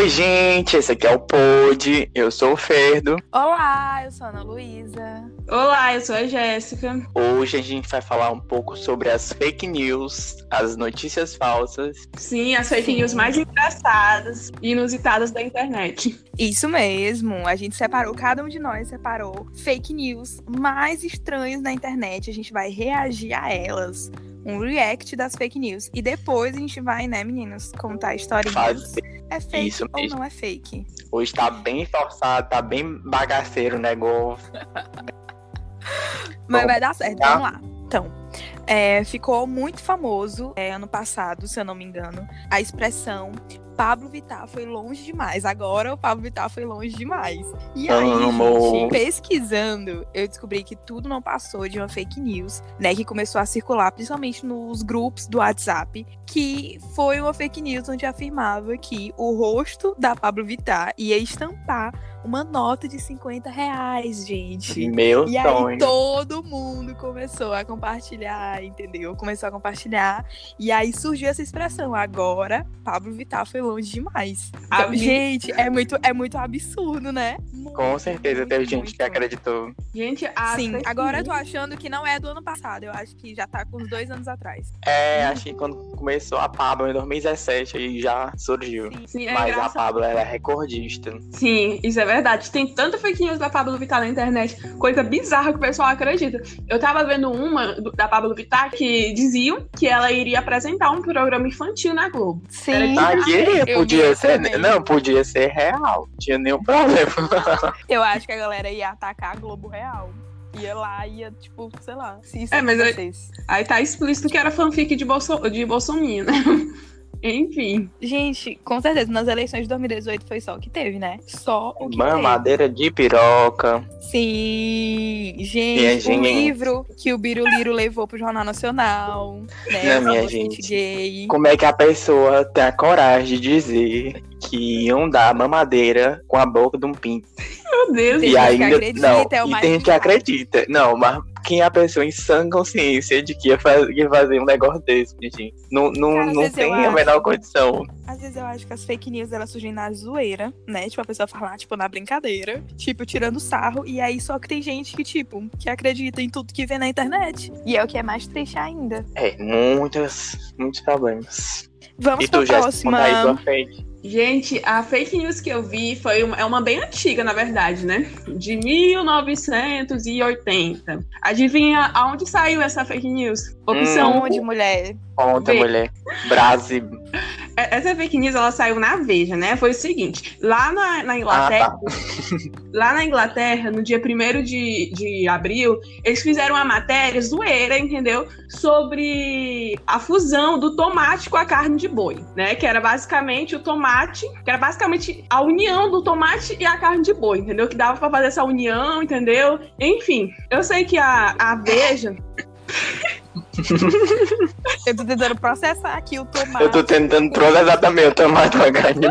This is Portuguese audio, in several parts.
Oi, gente, esse aqui é o Pod. Eu sou o Ferdo. Olá, eu sou a Ana Luísa. Olá, eu sou a Jéssica. Hoje a gente vai falar um pouco sobre as fake news, as notícias falsas. Sim, as fake Sim. news mais engraçadas e inusitadas da internet. Isso mesmo. A gente separou, cada um de nós separou fake news mais estranhas na internet. A gente vai reagir a elas um react das fake news. E depois a gente vai, né, meninos, contar a história. É fake Isso ou não é fake? Hoje tá bem forçado, tá bem bagaceiro o negócio. Mas Bom, vai dar certo, tá? vamos lá. Então, é, ficou muito famoso é, ano passado, se eu não me engano, a expressão Pablo Vittar foi longe demais. Agora o Pablo Vittar foi longe demais. E aí, gente, pesquisando, eu descobri que tudo não passou de uma fake news, né? Que começou a circular, principalmente nos grupos do WhatsApp, que foi uma fake news onde afirmava que o rosto da Pablo Vittar ia estampar uma nota de 50 reais, gente. Meu e sonho. aí todo mundo começou a compartilhar, entendeu? Começou a compartilhar. E aí surgiu essa expressão. Agora, Pablo Vittar foi longe demais. Então, gente, é muito, é muito absurdo, né? Muito, Com certeza teve gente muito. que acreditou. Gente, Sim, agora eu tô achando que não é do ano passado. Eu acho que já tá com uns dois anos atrás. É, acho que quando começou a Pablo em 2017 aí já surgiu. Sim, Sim, é Mas engraçado. a Pablo, ela é recordista. Sim, isso é verdade. Tem tanta fake news da Pablo Vittar na internet, coisa bizarra que o pessoal acredita. Eu tava vendo uma da Pablo Vittar que diziam que ela iria apresentar um programa infantil na Globo. Sim. Ah, queria, podia ser. Também. Não, podia ser real. Não tinha nenhum problema. Eu acho que a galera ia atacar a Globo Real ia lá, ia, tipo, sei lá, se isso é, mas aí, aí tá explícito que era fanfic de, Bolso, de Bolsonaro, né? Enfim. Gente, com certeza, nas eleições de 2018 foi só o que teve, né? Só o que Mamadeira teve. de piroca. Sim, gente, o livro que o Biruliro levou pro Jornal Nacional, né? Não, minha gente. Gay. Como é que a pessoa tem a coragem de dizer que iam dar mamadeira com a boca de um pinto? Meu Deus, e ainda, acredita, não, é e tem gente que acredita. Não, mas quem é a pessoa em sã consciência de que ia, faz, ia fazer um negócio desse, gente? Não, não, Cara, não tem a menor condição. Às vezes eu acho que as fake news elas surgem na zoeira, né? Tipo, a pessoa falar, tipo, na brincadeira, tipo, tirando sarro. E aí só que tem gente que, tipo, que acredita em tudo que vê na internet. E é o que é mais triste ainda. É, muitas, muitos problemas. Vamos e pra tu, próxima. Aí tua fake. Gente, a fake news que eu vi foi uma, é uma bem antiga, na verdade, né? De 1980. Adivinha aonde saiu essa fake news? Opção hum, onde, mulher? Onde, mulher? Brasil. É, essa fake news ela saiu na Veja, né? Foi o seguinte: lá na, na Inglaterra, ah, tá. lá na Inglaterra, no dia 1 de, de abril, eles fizeram uma matéria zoeira, entendeu? Sobre a fusão do tomate com a carne de boi, né? Que era basicamente o tomate, que era basicamente a união do tomate e a carne de boi, entendeu? Que dava para fazer essa união, entendeu? Enfim, eu sei que a, a Veja. Eu tô tentando processar aqui o tomate. Eu tô tentando processar também o tomate com a carne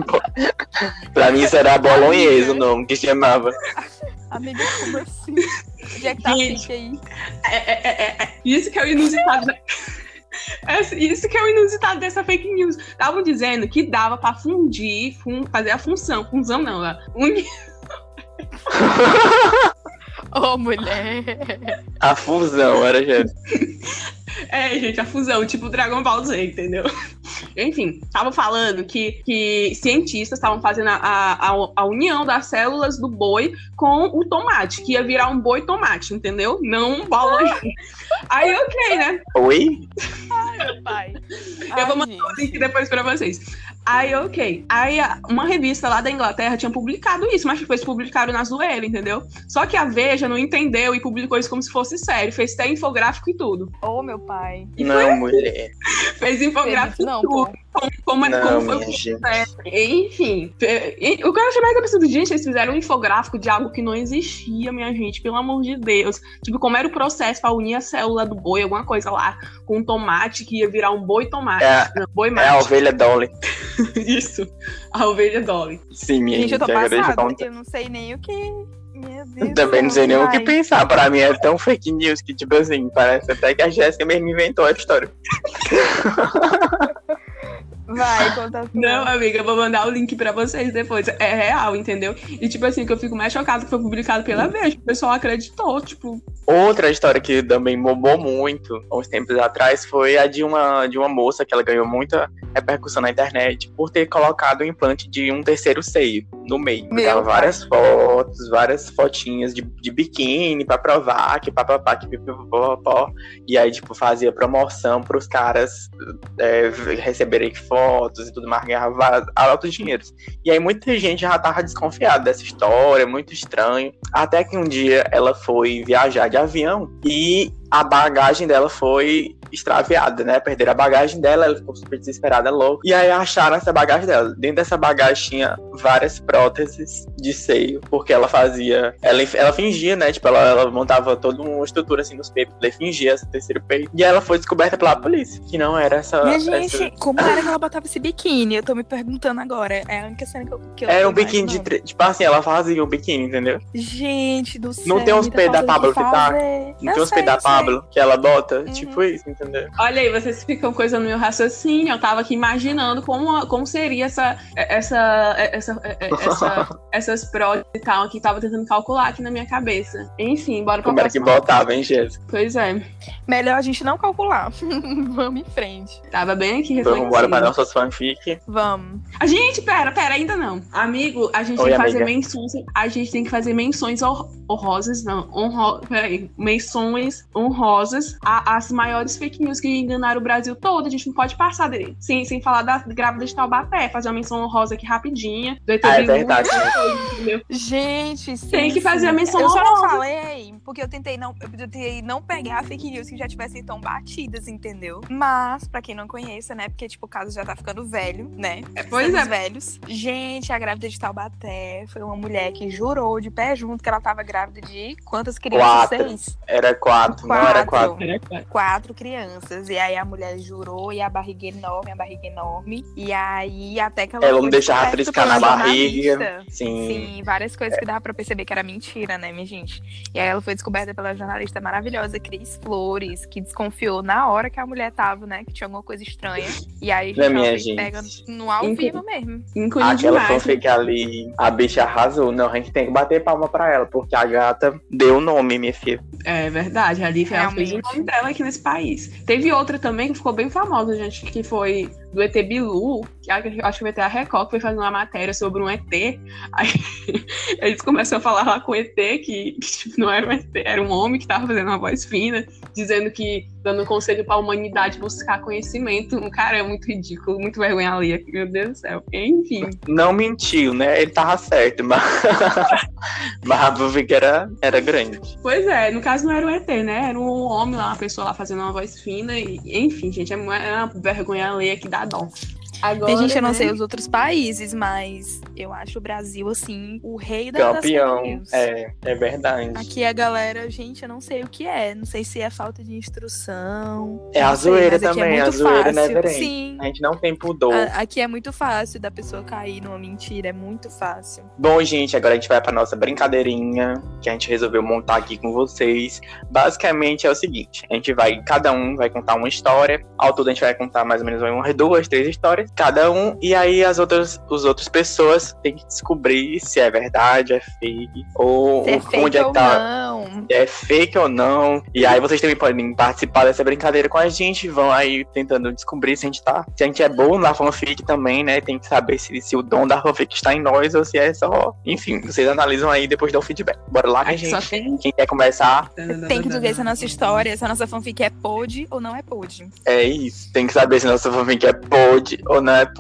Pra mim será bolonhesa o nome que chamava. Amiga, como assim? Onde é que tá Gente, aí? É, é, é, é, isso que é o inusitado. Da... É isso que é o inusitado dessa fake news. Estavam dizendo que dava pra fundir, fun... fazer a função. Função não, a uni... Ô, oh, mulher! A fusão, era gente. É, gente, a fusão, tipo Dragon Ball Z, entendeu? Enfim, tava falando que, que cientistas estavam fazendo a, a, a, união das células do boi com o tomate, que ia virar um boi tomate, entendeu? Não um bola. Aí, ok, né? Oi? Ai, meu pai. Eu Ai, vou mandar o link depois pra vocês. Aí, ok. Aí, uma revista lá da Inglaterra tinha publicado isso, mas foi publicado na zoeira, entendeu? Só que a Veja não entendeu e publicou isso como se fosse sério. Fez até infográfico e tudo. Ô, oh, meu pai. E não, foi... mulher. Fez infográfico e tudo. Como, como, não, como foi o Enfim. O que eu achei mais absurdo, gente, eles fizeram um infográfico de algo que não existia, minha gente, pelo amor de Deus. Tipo, como era o processo pra unir a célula do boi, alguma coisa lá, com um tomate que ia virar um boi tomate. É, não, boi é a ovelha Dolly. Isso, a ovelha Dolly. Sim, minha gente. Gente, eu tô passada, eu não sei nem o que... Meu Deus Também não sei nem o que pensar. Pra mim é tão fake news que, tipo assim, parece até que a Jéssica mesmo inventou a história. Vai, conta Não, amiga, eu vou mandar o link pra vocês depois. É real, entendeu? E, tipo assim, que eu fico mais chocado que foi publicado pela vez. O pessoal acreditou, tipo. Outra história que também bombou muito, uns tempos atrás, foi a de uma, de uma moça que ela ganhou muita repercussão na internet por ter colocado o implante de um terceiro seio no meio. Meu várias fotos, várias fotinhas de, de biquíni pra provar que papapá, que pipipopó. E aí, tipo, fazia promoção pros caras é, receberem fotos e tudo mais, ganhava altos dinheiros. E aí muita gente já tava desconfiada dessa história, muito estranho. Até que um dia ela foi viajar de avião e a bagagem dela foi extraviada, né? Perderam a bagagem dela, ela ficou super desesperada, louca. E aí acharam essa bagagem dela. Dentro dessa bagagem tinha várias próteses de seio, porque ela fazia. Ela, ela fingia, né? Tipo, ela, ela montava toda uma estrutura assim nos peitos, ela fingia esse terceiro peito. E ela foi descoberta pela polícia, que não era essa. Minha gente, essa... como era que ela botava esse biquíni? Eu tô me perguntando agora. É a única cena que eu. Que eu era um biquíni de. Tipo assim, ela fazia um biquíni, entendeu? Gente do céu. Não tem uns peitos da Pablo que tá? Não tem uns peitos da Pablo que ela bota? Uhum. Tipo isso, entendeu? Olha aí, vocês ficam coisa no meu raciocínio. Eu tava aqui imaginando como, como seria essa, essa, essa, essa essas próteses e tal, que tava tentando calcular aqui na minha cabeça. Enfim, bora pra Como era que botava, hein, Jéssica? Pois é. Melhor a gente não calcular. Vamos em frente. Tava bem aqui refletindo. Vamos embora pra nossas fanfic. Vamos. A gente, pera, pera, ainda não. Amigo, a gente Oi, tem que fazer menções. A gente tem que fazer menções honrosas, não. Honro, peraí. Menções honrosas às maiores fake news que enganaram o Brasil todo. A gente não pode passar dele. Sem, sem falar da grávida de Taubaté. Fazer uma menção honrosa aqui rapidinha. Do ET ah, é verdade. Gente, sim, tem que fazer a menção Eu só não falei, porque eu tentei não, eu tentei não pegar fake news que já tivessem tão batidas, entendeu? Mas, pra quem não conheça, né? Porque, tipo, o caso já tá ficando velho, né? É, pois é. velhos. Gente, a grávida de Taubaté foi uma mulher que jurou de pé junto que ela tava grávida de quantas crianças? Quatro. Seis? Era quatro, quatro. Não era quatro. Era quatro. Quatro crianças. E aí a mulher jurou e a barriga enorme, a barriga enorme. E aí até que ela. Ela não deixava triscar na barriga. Sim. Sim, várias coisas é. que dava pra perceber que era mentira, né, minha gente? E aí ela foi descoberta pela jornalista maravilhosa Cris Flores, que desconfiou na hora que a mulher tava, né? Que tinha alguma coisa estranha. E aí a minha gente. pega no ao Inc... vivo mesmo. Aquela fanfic ali, a bicha arrasou. Não, a gente tem que bater palma pra ela, porque a gata deu o nome, minha filha. É verdade, ali ela fez o nome dela aqui nesse país. Teve outra também que ficou bem famosa, gente, que foi do ET Bilu, que acho que vai ter a Record, que foi fazendo uma matéria sobre um ET. Aí eles começam a falar lá com o ET, que, que tipo, não era um ET, era um homem que estava fazendo uma voz fina, dizendo que dando um conselho para a humanidade buscar conhecimento. Um cara é muito ridículo, muito vergonha ali, meu Deus do céu. Enfim. Não mentiu, né? Ele tava certo, mas, mas a fanfic era, era grande. Pois é, no caso não era o ET, né? Era um homem lá, uma pessoa lá fazendo uma voz fina. E, enfim, gente, é uma, é uma vergonha alheia que dá I 懂。Agora, gente, eu não né? sei os outros países, mas eu acho o Brasil, assim, o rei da Campeão. É, é verdade. Aqui a galera, gente, eu não sei o que é. Não sei se é falta de instrução. É a zoeira sei, é também, é a zoeira, né, Verém? Sim. A gente não tem pudor. A, aqui é muito fácil da pessoa cair numa mentira, é muito fácil. Bom, gente, agora a gente vai pra nossa brincadeirinha, que a gente resolveu montar aqui com vocês. Basicamente é o seguinte, a gente vai, cada um vai contar uma história. Ao todo a gente vai contar mais ou menos uma, duas, três histórias cada um, e aí as outras, as outras pessoas têm que descobrir se é verdade, é fake, ou se é fake onde é que tá. Não. É fake ou não. E aí vocês também podem participar dessa brincadeira com a gente, vão aí tentando descobrir se a gente tá. Se a gente é bom na fanfic também, né? Tem que saber se, se o dom da fanfic está em nós ou se é só. Enfim, vocês analisam aí depois dão feedback. Bora lá, gente. Tem... Quem quer começar? Tem que dizer se a nossa história, se a nossa fanfic é pod ou não é pod. É isso. Tem que saber se a nossa fanfic é pod ou não é.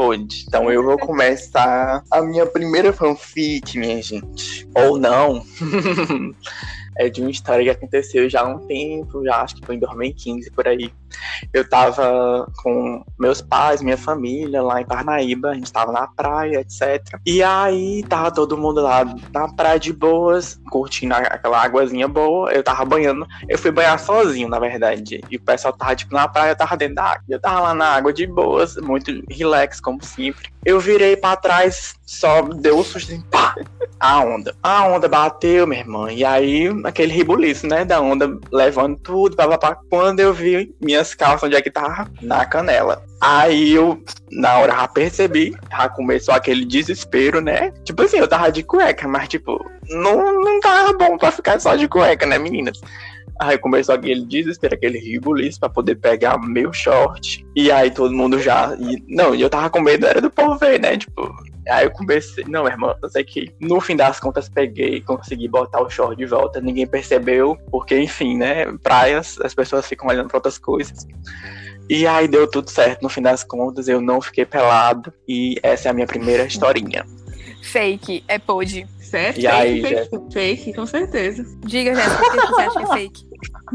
Então eu vou começar a minha primeira fanfic, minha gente. Ou não. é de uma história que aconteceu já há um tempo, já acho que foi em 2015 por aí. Eu tava com meus pais, minha família lá em Parnaíba, a gente tava na praia, etc. E aí tava todo mundo lá na praia de boas, curtindo aquela águazinha boa. Eu tava banhando, eu fui banhar sozinho, na verdade. E o pessoal tava tipo na praia, eu tava dentro da água. Eu tava lá na água de boas, muito relax, como sempre. Eu virei para trás, só deu um susto assim, pá! A onda. A onda bateu, minha irmã. E aí, aquele ribuliço, né? Da onda levando tudo, papapá. Quando eu vi minha minhas calças onde é que tava? Na canela. Aí eu, na hora, já percebi, já começou aquele desespero, né? Tipo assim, eu tava de cueca, mas tipo, não, não tava bom pra ficar só de cueca, né, meninas? Aí começou aquele desespero, aquele ribuliço pra poder pegar meu short. E aí todo mundo já. E, não, e eu tava com medo, era do povo ver, né? Tipo, Aí eu comecei, não, irmão, eu sei que no fim das contas peguei, consegui botar o short de volta, ninguém percebeu, porque enfim, né, praias, as pessoas ficam olhando pra outras coisas. E aí deu tudo certo, no fim das contas eu não fiquei pelado, e essa é a minha primeira historinha. Fake, é pode. Certo? E fake, aí, fake, Jéssica? fake, com certeza. Diga, Jéssica, por que você acha que é fake?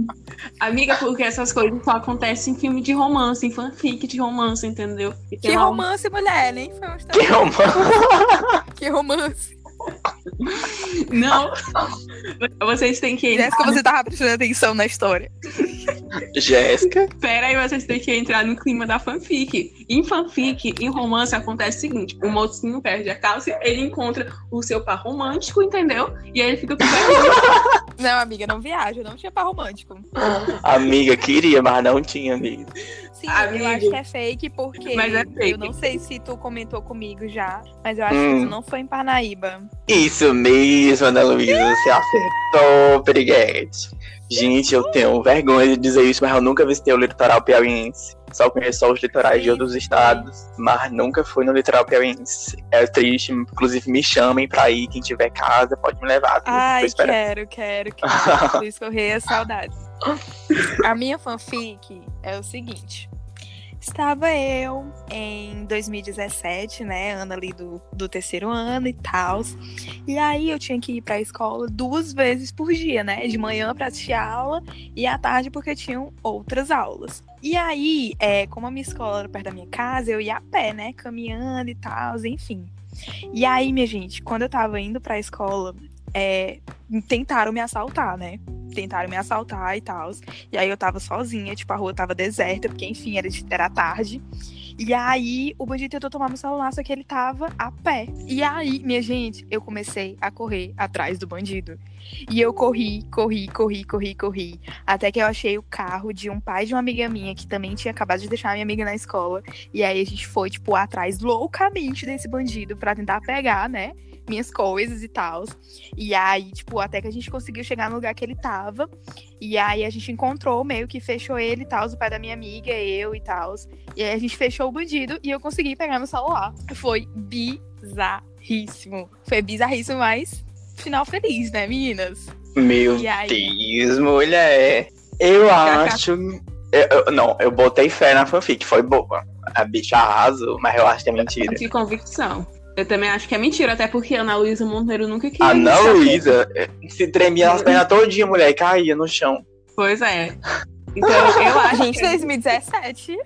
Amiga, porque essas coisas só acontecem em filme de romance, em fanfic de romance, entendeu? Que um- romance, mulher, nem foi uma Que história. romance! Que romance. Não. Vocês têm que Jéssica, você tava prestando atenção na história. Jéssica. Pera aí, vocês têm que entrar no clima da fanfic. Em fanfic, em romance, acontece o seguinte: o mocinho perde a calça, ele encontra o seu par romântico, entendeu? E aí ele fica com. Não, amiga, não viaja, não tinha par romântico. Amiga, queria, mas não tinha, amiga. Sim, Amiga. eu acho que é fake porque Mas é fake. eu não sei se tu comentou comigo já, mas eu acho Hum. que tu não foi em Parnaíba. Isso mesmo, Ana Luísa, você acertou, Piriguete. Gente, eu tenho vergonha de dizer isso, mas eu nunca visitei o litoral piauiense. Só conheço só os litorais de outros estados, mas nunca fui no litoral piauiense. É triste, inclusive me chamem pra ir, quem tiver casa pode me levar. Ai, quero, quero, quero. Por isso correr a minha fanfic é o seguinte. Estava eu em 2017, né? Ano ali do, do terceiro ano e tal. E aí eu tinha que ir pra escola duas vezes por dia, né? De manhã pra assistir aula e à tarde porque tinham outras aulas. E aí, é, como a minha escola era perto da minha casa, eu ia a pé, né? Caminhando e tal, enfim. E aí, minha gente, quando eu tava indo pra escola, é, tentaram me assaltar, né? Tentaram me assaltar e tal. E aí eu tava sozinha, tipo, a rua tava deserta, porque, enfim, era, era tarde. E aí o bandido tentou tomar meu celular, só que ele tava a pé. E aí, minha gente, eu comecei a correr atrás do bandido. E eu corri, corri, corri, corri, corri. Até que eu achei o carro de um pai de uma amiga minha que também tinha acabado de deixar a minha amiga na escola. E aí a gente foi, tipo, atrás loucamente desse bandido pra tentar pegar, né? Minhas coisas e tal. E aí, tipo, até que a gente conseguiu chegar no lugar que ele tava. E aí a gente encontrou, meio que fechou ele e tal, o pai da minha amiga, eu e tal. E aí a gente fechou o bandido e eu consegui pegar meu celular. Foi bizarríssimo. Foi bizarríssimo, mas final feliz, né, meninas? Meu E aí? Deus, mulher. Eu acho. eu- eu- não, eu botei fé na fanfic, foi boa. A bicha arrasou, mas eu acho que é mentira. De convicção. Eu também acho que é mentira, até porque a Ana Luísa Monteiro nunca queria. Ana. Luísa eh, se tremia nas pernas todinha, mulher, e caía no chão. Pois é. Então eu A acho gente, que. 2017.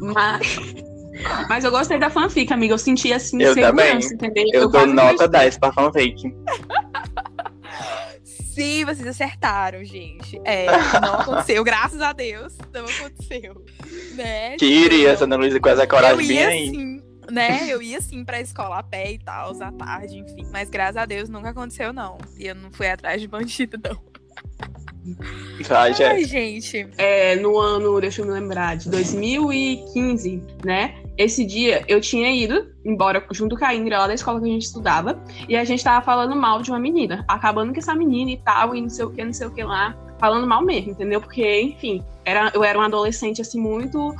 Mas... Mas eu gostei da fanfic, amiga. Eu senti assim, Eu segurança, entendeu? Eu, dou quase nota acreditei. 10 pra fanfic. Sim, vocês acertaram, gente. É, não aconteceu, graças a Deus, não aconteceu. Né? Queria Tipo, essa Ana Luísa com essa Eu coragem bem ia aí. Né? Eu ia assim pra escola a pé e tal, à tarde, enfim. Mas graças a Deus nunca aconteceu, não. E eu não fui atrás de bandido, não. Jéssica. Ai, gente. É, no ano, deixa eu me lembrar, de 2015, né? Esse dia eu tinha ido embora junto com a Indra lá da escola que a gente estudava. E a gente tava falando mal de uma menina. Acabando com essa menina e tal, e não sei o que, não sei o que lá. Falando mal mesmo, entendeu? Porque, enfim, era, eu era um adolescente, assim, muito,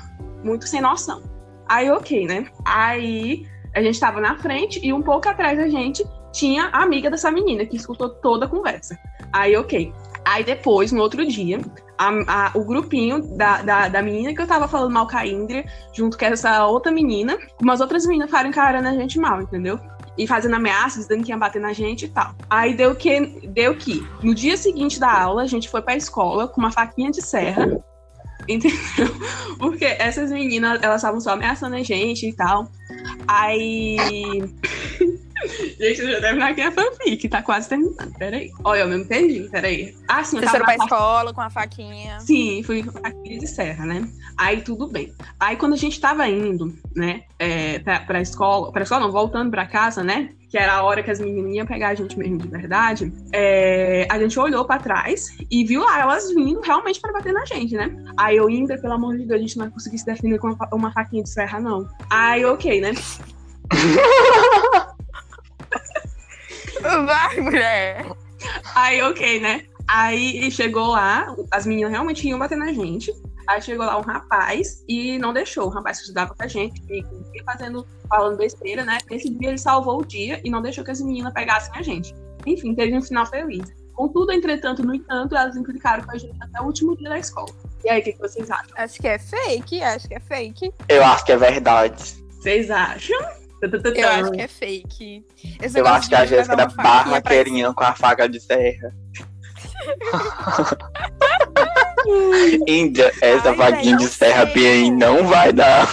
muito sem noção. Aí, ok, né? Aí a gente tava na frente e um pouco atrás da gente tinha a amiga dessa menina que escutou toda a conversa. Aí, ok. Aí depois, no outro dia, a- a- o grupinho da, da, da menina que eu tava falando mal com a Indra, junto com essa outra menina, umas outras meninas ficaram encarando a gente mal, entendeu? E fazendo ameaças, dizendo que ia bater na gente e tal. Aí deu que, deu que, no dia seguinte da aula, a gente foi pra escola com uma faquinha de serra, entendeu? Porque essas meninas, elas estavam só ameaçando a gente e tal. Aí. Gente, eu já terminar aqui a fanfic, tá quase terminando. Peraí. Olha, eu me entendi, peraí. Ah, sim, eu Vocês tava foram pra escola com a faquinha. Sim, fui com a de serra, né? Aí tudo bem. Aí quando a gente tava indo, né, é, pra, pra escola, pra escola não, voltando pra casa, né? Que era a hora que as meninas iam pegar a gente mesmo de verdade. é, a gente olhou pra trás e viu lá elas vindo realmente pra bater na gente, né? Aí eu ainda, pelo amor de Deus, a gente não vai conseguir se defender com uma, uma faquinha de serra, não. Aí, ok, né? Vai, mulher. Aí, ok, né? Aí chegou lá, as meninas realmente iam bater na gente. Aí chegou lá um rapaz e não deixou. O rapaz que estudava com a gente, e e fazendo, falando besteira, né? Nesse dia ele salvou o dia e não deixou que as meninas pegassem a gente. Enfim, teve um final feliz. Contudo, entretanto, no entanto, elas implicaram com a gente até o último dia da escola. E aí, o que, que vocês acham? Acho que é fake, acho que é fake. Eu acho que é verdade. Vocês acham? Eu acho que é fake. Esse Eu acho que a Jéssica era pra barraqueirinha com a faca de serra. Índia, essa Ai, velho, de serra pô. não vai dar.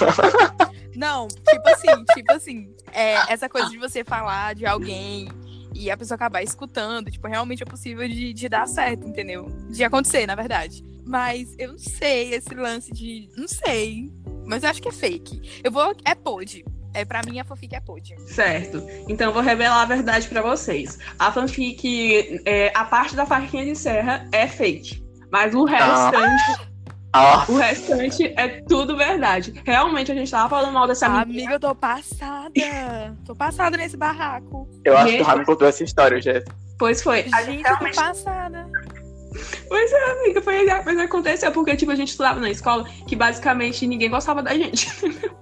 Não, tipo assim, tipo assim, é, essa coisa de você falar de alguém e a pessoa acabar escutando, tipo, realmente é possível de, de dar certo, entendeu? De acontecer, na verdade. Mas eu não sei, esse lance de. Não sei. Mas eu acho que é fake. Eu vou. É pode. É, pra mim, a fanfic é pode. Certo. Então eu vou revelar a verdade pra vocês. A fanfic, é, a parte da faquinha de serra é fake. Mas o restante, Ah, o restante é tudo verdade. Realmente a gente tava falando mal dessa menina. Amiga, eu tô passada. Tô passada nesse barraco. eu acho que Gente, o Rafa contou essa história, Jéssica. Pois foi. A gente Gente, eu tô realmente passada. Pois é, amiga, foi que aconteceu, porque, tipo, a gente estudava na escola que basicamente ninguém gostava da gente.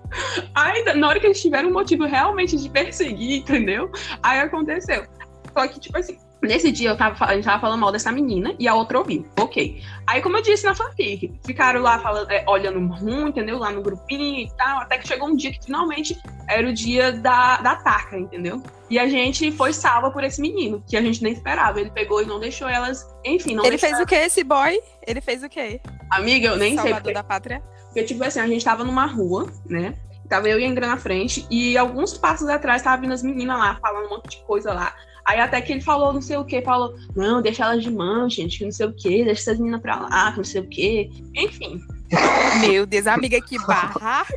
Aí, na hora que eles tiveram um motivo realmente de perseguir, entendeu? Aí aconteceu. Só que, tipo assim, nesse dia eu tava, a gente tava falando mal dessa menina e a outra ouviu. Ok. Aí, como eu disse na fanfic, ficaram lá falando, é, olhando ruim, entendeu? Lá no grupinho e tal. Até que chegou um dia que finalmente era o dia da, da taca, entendeu? E a gente foi salva por esse menino, que a gente nem esperava. Ele pegou e não deixou elas. Enfim, não Ele deixou fez o quê, esse boy? Ele fez o quê? Amiga, eu nem sei. Salvador Porque, da pátria? porque, tipo assim, a gente tava numa rua, né? Tava eu e a na frente, e alguns passos atrás tava vindo as meninas lá, falando um monte de coisa lá. Aí até que ele falou não sei o que, falou, não, deixa elas de mão, gente, que não sei o que, deixa essas meninas pra lá, que não sei o que. Enfim. Meu Deus, amiga, que barraco.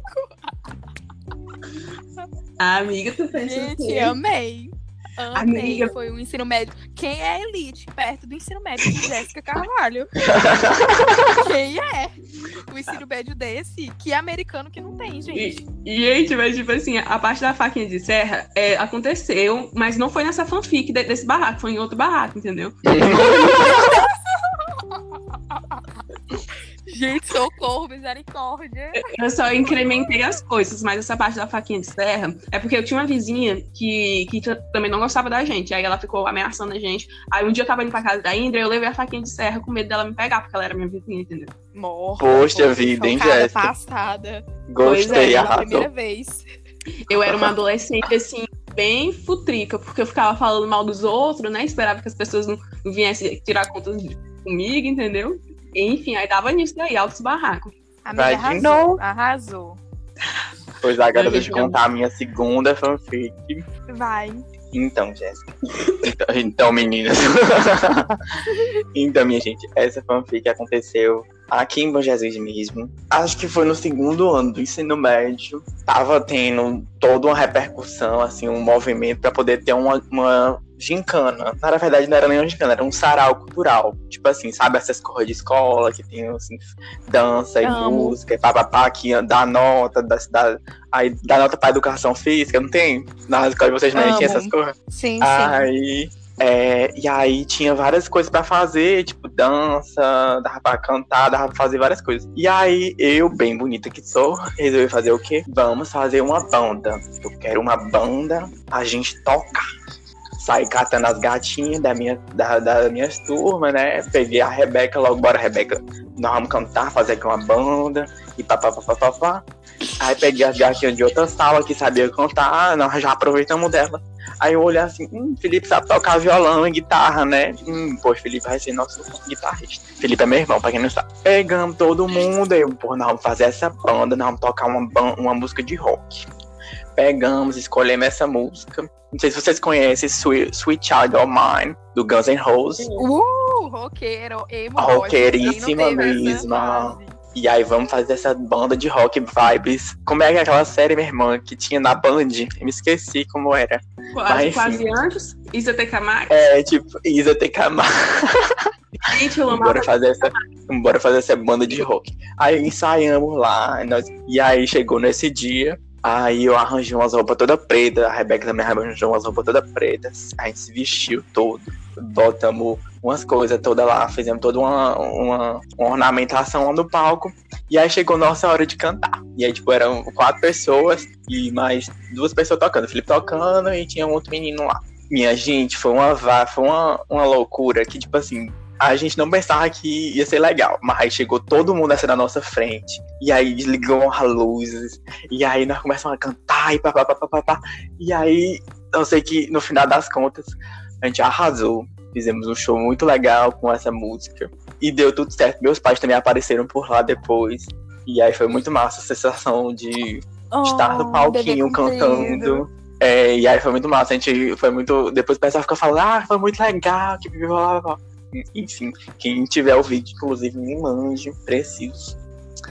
A amiga, tu pensa o Gente, quê? amei. Amei. Amiga. Foi o ensino médio. Quem é elite perto do ensino médio de Jéssica Carvalho? Quem é? O ensino médio desse, que é americano que não tem, gente. E, gente, mas tipo assim, a parte da faquinha de serra é, aconteceu, mas não foi nessa fanfic de- desse barraco, foi em outro barraco, entendeu? Gente, socorro, misericórdia. Eu só incrementei as coisas, mas essa parte da faquinha de serra é porque eu tinha uma vizinha que, que também não gostava da gente. Aí ela ficou ameaçando a gente. Aí um dia eu tava indo pra casa da Indra, eu levei a faquinha de serra com medo dela me pegar, porque ela era minha vizinha, entendeu? Morra. Poxa vida, hein, Jéssica? Passada. Pois Gostei, é, arrasou. primeira vez. Eu era uma adolescente, assim, bem futrica, porque eu ficava falando mal dos outros, né? Esperava que as pessoas não, não viessem tirar contas de- comigo, entendeu? Enfim, aí dava nisso daí, altos barracos. Amiga, Vai de arrasou. novo. Arrasou. Pois agora deixa eu contar a minha segunda fanfic. Vai. Então, Jéssica. Então, então, meninas. então, minha gente, essa fanfic aconteceu aqui em Bom Jesus mesmo. Acho que foi no segundo ano do ensino médio. Tava tendo toda uma repercussão, assim, um movimento pra poder ter uma, uma gincana. Na verdade, não era nem uma gincana, era um sarau cultural. Tipo assim, sabe essas coisas de escola que tem assim, dança e Amo. música e papapá, que dá nota, da, da, aí dá nota pra educação física, não tem? Na escola de vocês não Amo. tinha essas coisas? Sim, sim. Aí, é, e aí tinha várias coisas pra fazer, tipo dança, dava pra cantar, dava pra fazer várias coisas. E aí eu, bem bonita que sou, resolvi fazer o quê? Vamos fazer uma banda. Eu quero uma banda pra gente tocar. Saí catando as gatinhas da minha, da, das minhas turmas, né? Peguei a Rebeca, logo, bora, Rebeca. Nós vamos cantar, fazer aqui uma banda. E papapá. Aí peguei as gatinhas de outra sala que sabia cantar, nós já aproveitamos dela. Aí eu olhei assim, hum, Felipe sabe tocar violão e guitarra, né? Hum, pô, Felipe vai ser nosso guitarrista. Felipe é meu irmão, pra quem não sabe. Pegamos todo mundo, eu, pô, nós vamos fazer essa banda, nós vamos tocar uma, uma música de rock. Pegamos, escolhemos essa música. Não sei se vocês conhecem Sweet, Sweet Child of Mine, do Guns N' Roses. Uh, roqueiro, emo. Roqueiríssima mesmo. E aí vamos fazer essa banda de rock vibes. Como é que é aquela série, minha irmã, que tinha na Band? Eu me esqueci como era. Quase, quase antes. Isa T. Camargo? É, tipo, Isa T. Camargo. Gente, eu bora fazer essa, bora fazer essa banda de rock. Aí ensaiamos lá, nós, e aí chegou nesse dia, aí eu arranjei umas roupas toda preta, a Rebeca também arranjou umas roupas toda pretas, a gente se vestiu todo, botamos umas coisas toda lá, fizemos toda uma, uma, uma, ornamentação lá no palco, e aí chegou nossa hora de cantar. E aí, tipo, eram quatro pessoas e mais duas pessoas tocando, o Felipe tocando e tinha um outro menino lá. Minha gente, foi uma foi uma, uma loucura que, tipo assim, a gente não pensava que ia ser legal, mas aí chegou todo mundo assim na nossa frente, e aí desligou as luzes, e aí nós começamos a cantar e papapá, e aí eu sei que no final das contas a gente arrasou, fizemos um show muito legal com essa música, e deu tudo certo. Meus pais também apareceram por lá depois, e aí foi muito massa a sensação de oh, estar no palquinho cantando. É, e aí foi muito massa, a gente foi muito. Depois o pessoal ficou falando, ah, foi muito legal, que blá, blá, blá. Enfim, quem tiver o vídeo, inclusive, me mande, preciso.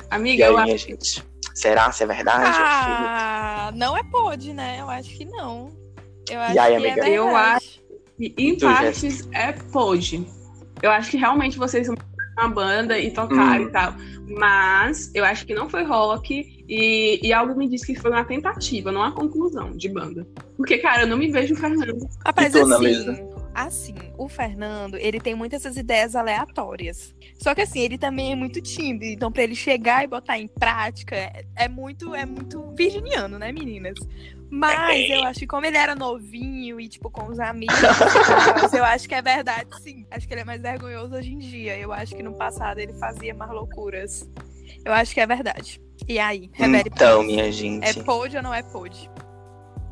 Amiga, e aí, eu minha gente? Será se é verdade? Ah, não é pode, né? Eu acho que não. Eu acho e aí, que é amiga? é eu acho que em tu, partes é pode. Eu acho que realmente vocês são uma banda e tocaram hum. e tal. Mas eu acho que não foi rock e, e algo me disse que foi uma tentativa, não uma conclusão de banda. Porque, cara, eu não me vejo o Fernando. Rapaz, assim, assim, o Fernando, ele tem muitas essas ideias aleatórias. Só que assim, ele também é muito tímido, então para ele chegar e botar em prática é, é, muito é muito virginiano, né, meninas? Mas eu acho que como ele era novinho e tipo com os amigos, eu acho que é verdade, sim. Acho que ele é mais vergonhoso hoje em dia. Eu acho que no passado ele fazia mais loucuras. Eu acho que é verdade. E aí, Então, minha gente. É pode ou não é?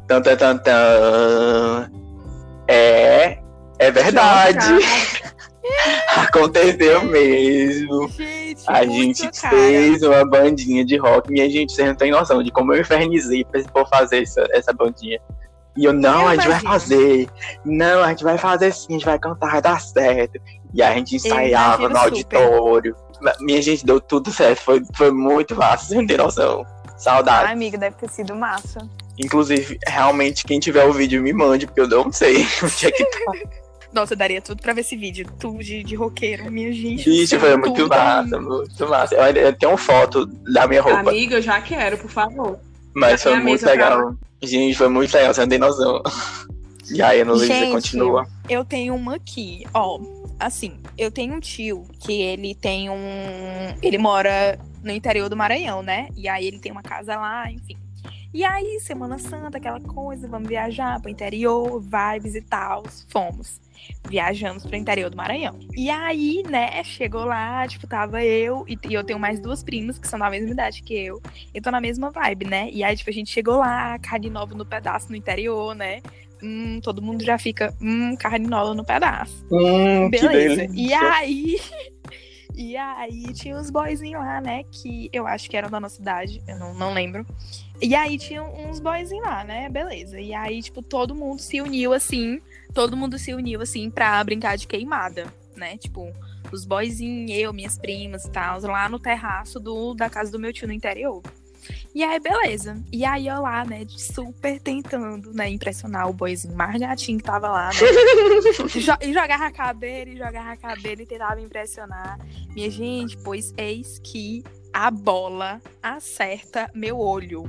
Tan, tan, tan, tan. Verdade. Aconteceu mesmo. Gente, a gente fez uma bandinha de rock. Minha gente, vocês não têm noção de como eu infernizei pra fazer essa, essa bandinha. E eu, não, eu a gente imagino. vai fazer. Não, a gente vai fazer sim, a gente vai cantar, vai dar certo. E a gente ensaiava no auditório. Super. Minha gente, deu tudo certo. Foi, foi muito massa, vocês não têm noção. Saudade. Ai, amiga, deve ter sido massa. Inclusive, realmente, quem tiver o vídeo me mande, porque eu não sei onde é que tá. Nossa, eu daria tudo pra ver esse vídeo. Tu de, de roqueiro, minha gente. Bicho, foi muito massa, muito massa. Eu, eu tenho uma foto da minha roupa. Amiga, eu já quero, por favor. Mas foi muito legal. Gente, foi muito legal, você não tem noção. E aí, a Luísa continua. Eu tenho uma aqui, ó. Assim, eu tenho um tio que ele tem um. Ele mora no interior do Maranhão, né? E aí ele tem uma casa lá, enfim. E aí, Semana Santa, aquela coisa, vamos viajar pro interior, vibes e tal. Fomos. Viajamos pro interior do Maranhão. E aí, né, chegou lá, tipo, tava eu e, e eu tenho mais duas primas que são da mesma idade que eu. Eu tô na mesma vibe, né? E aí, tipo, a gente chegou lá, carne nova no pedaço no interior, né? Hum, todo mundo já fica, hum, carne nova no pedaço. Hum, Beleza. E aí. E aí tinha uns boyzinhos lá, né? Que eu acho que eram da nossa cidade, eu não, não lembro. E aí tinha uns boyzinhos lá, né? Beleza. E aí, tipo, todo mundo se uniu assim. Todo mundo se uniu assim pra brincar de queimada, né? Tipo, os boyzinhos, eu, minhas primas e tal, lá no terraço do, da casa do meu tio no interior. E aí, beleza. E aí eu lá, né, super tentando, né, impressionar o boizinho mais gatinho que tava lá, né? e jogava a cabelo, e jogava a cabelo e tentava impressionar. Minha gente, pois eis que a bola acerta meu olho.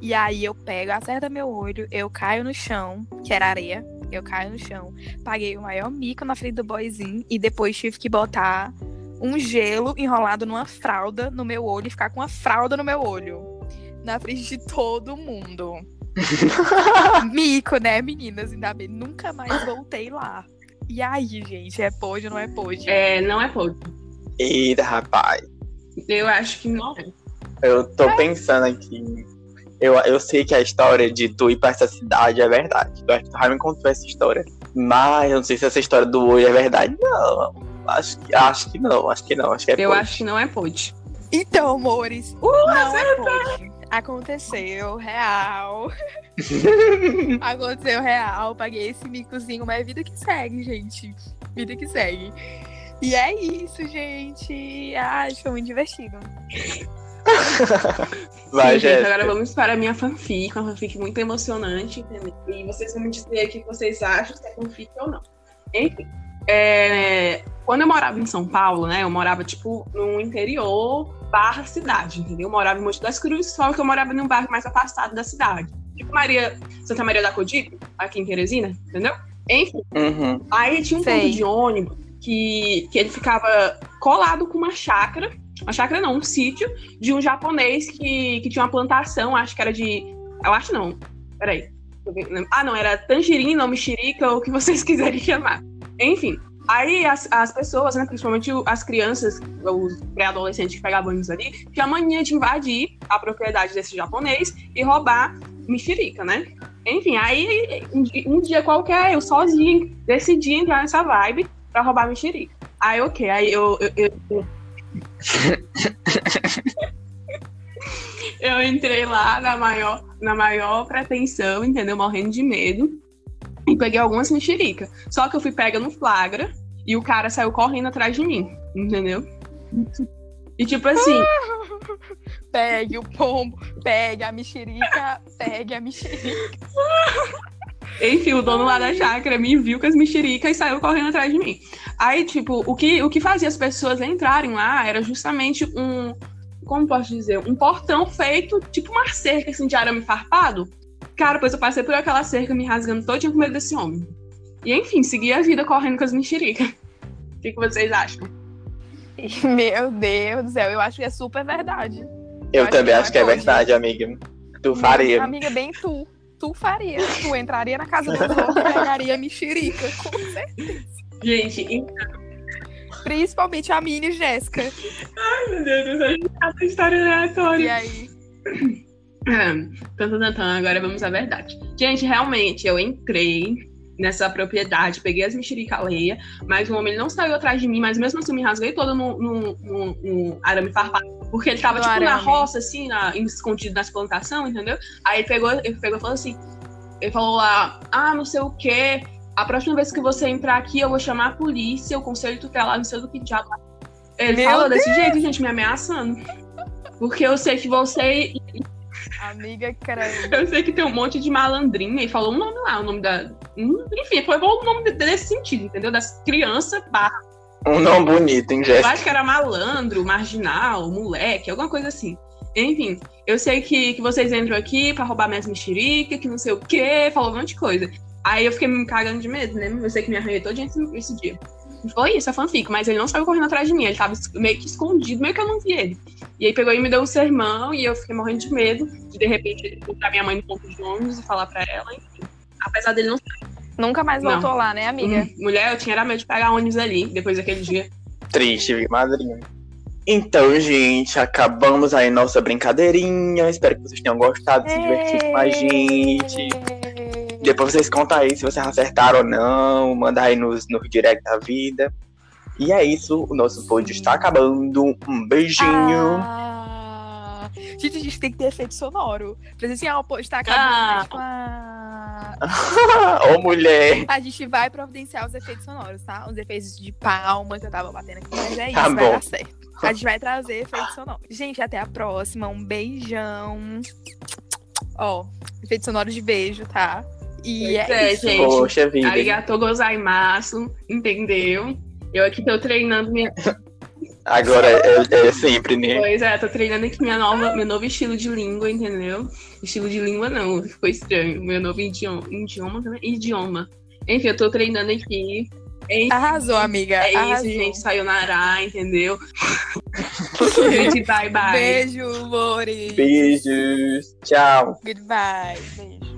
E aí eu pego, acerta meu olho, eu caio no chão, que era areia, eu caio no chão. Paguei o maior mico na frente do boizinho e depois tive que botar um gelo enrolado numa fralda no meu olho e ficar com a fralda no meu olho. Na frente de todo mundo. Mico, né, meninas? Ainda bem, nunca mais voltei lá. E aí, gente, é pode ou não é pode? É, não é pode. Eita, rapaz. Eu acho que não é. Eu tô pensando aqui. Eu, eu sei que a história de tu ir pra essa cidade é verdade. Eu acho que tu já me contou essa história. Mas eu não sei se essa história do olho é verdade. Não. Acho que, acho que não, acho que não. Acho que é Eu acho que não é pode. Então, amores, uh, não é pode. Aconteceu, real. Aconteceu real. Paguei esse micozinho, mas é vida que segue, gente. Vida que segue. E é isso, gente. Ai, foi muito divertido. Vai, Sim, gente, agora vamos para a minha fanfic, uma fanfic muito emocionante, entendeu? E vocês vão me dizer o que vocês acham, se é fanfic ou não. Enfim, é, quando eu morava em São Paulo, né, eu morava, tipo, no interior barra cidade, entendeu? Eu morava em Monte das Cruzes, só que eu morava num bairro mais afastado da cidade. Tipo Maria, Santa Maria da Codipe, aqui em Teresina, entendeu? Enfim, Uhum. Aí tinha um Sei. ponto de ônibus que, que ele ficava colado com uma chácara. Uma chácara não, um sítio de um japonês que, que tinha uma plantação, acho que era de. Eu acho não. Peraí. Ah, não, era tangerina ou mexerica, ou o que vocês quiserem chamar. Enfim. Aí as, as pessoas, né, principalmente as crianças, os pré-adolescentes que pegavam ônibus ali, tinha a mania de invadir a propriedade desse japonês e roubar mexerica, né? Enfim, aí um, di- dia qualquer, eu sozinha decidi entrar nessa vibe pra roubar mexerica. Aí, ok, aí eu. eu, eu- eu- Eu entrei lá na maior, na maior pretensão, entendeu? Morrendo de medo. E peguei algumas mexericas. Só que eu fui pega no flagra e o cara saiu correndo atrás de mim, entendeu? E tipo assim, Pegue o pombo, pegue a mexerica, pegue a mexerica. Enfim, o dono lá da chácara me viu com as mexericas e saiu correndo atrás de mim. Aí, tipo, o que, o que fazia as pessoas entrarem lá era justamente um. Como posso dizer? Um portão feito, tipo uma cerca assim, de arame farpado. Cara, pois eu passei por aquela cerca me rasgando todinha com medo desse homem. E enfim, segui a vida correndo com as mexericas. O que, que vocês acham? Meu Deus do céu, eu acho que é super verdade. Eu acho também que acho que é verdade, amiga. Tu faria. Amiga, bem tu. Tu faria. Tu entraria na casa dos outros e pegaria a mexerica, com certeza. Gente, e- Principalmente a Mini Jéssica. ai meu Deus, essa história E aleatória. aí? Agora vamos à verdade. Gente, realmente, eu entrei nessa propriedade, peguei as mexerica alheia, mas o homem não saiu atrás de mim, mas mesmo assim eu me rasguei toda no, no, no- no arame farpado. Porque ele tava, tipo, na arame. roça, assim, na, escondido nas plantações, entendeu? Aí ele pegou, ele pegou e falou assim, ele falou lá, ah, não sei o quê, a próxima vez que você entrar aqui, eu vou chamar a polícia, o conselho tutelar, não sei do que diabo. Ele Meu falou desse jeito, gente, me ameaçando. Porque eu sei que você Amiga, credo. eu sei que tem um monte de malandrinha e falou um nome lá, o nome da. Enfim, foi o nome desse sentido, entendeu? Das crianças barra. Um nome bonito, hein, Eu Jéssica? acho que era malandro, marginal, moleque, alguma coisa assim. Enfim, eu sei que, que vocês entram aqui pra roubar minhas mexericas, que não sei o quê, falou um monte de coisa. Aí eu fiquei me cagando de medo, né? Eu sei que me arranhei todo esse, esse dia. Foi isso, é fanfic, mas ele não saiu correndo atrás de mim, ele tava meio que escondido, meio que eu não vi ele. E aí pegou e me deu um sermão e eu fiquei morrendo de medo de de repente ele encontrar minha mãe no ponto de ônibus e falar pra ela, enfim. Apesar dele não Nunca mais Não. voltou lá, né, amiga? Hum, Mulher, eu tinha era medo de pegar ônibus ali, depois daquele dia. Triste, madrinha? Então, gente, acabamos aí nossa brincadeirinha. Espero que vocês tenham gostado, se divertido com a gente. Depois vocês contam aí se vocês acertaram ou não. Manda aí nos, no direct da vida. E é isso, o nosso pod está acabando. Um beijinho. Ah, gente, a gente tem que ter efeito sonoro. Pra dizer o pô, está acabando. Ah. Tipo, ah. Ô, mulher. A gente vai providenciar os efeitos sonoros, tá? Os efeitos de palma que eu tava batendo aqui, mas é isso, Tá vai bom. dar certo. A gente vai trazer efeitos sonoros. Gente, até a próxima. Um beijão. Ó, efeitos sonoros de beijo, tá? E Pois é, é, isso. gente. Poxa vida. Arigatou gozaimasu, entendeu? Eu aqui tô treinando minha. Agora é, é sempre, né? Pois é, tô treinando aqui minha nova, meu novo estilo de língua, entendeu? Estilo de língua não, ficou estranho. Meu novo idioma, idioma também? Idioma. Enfim, eu tô treinando aqui. Enfim, Arrasou, amiga. é arrasou. isso, gente. Sayonara, entendeu? gente, bye bye. Beijo, amores. Beijos. Tchau. Goodbye. Beijo.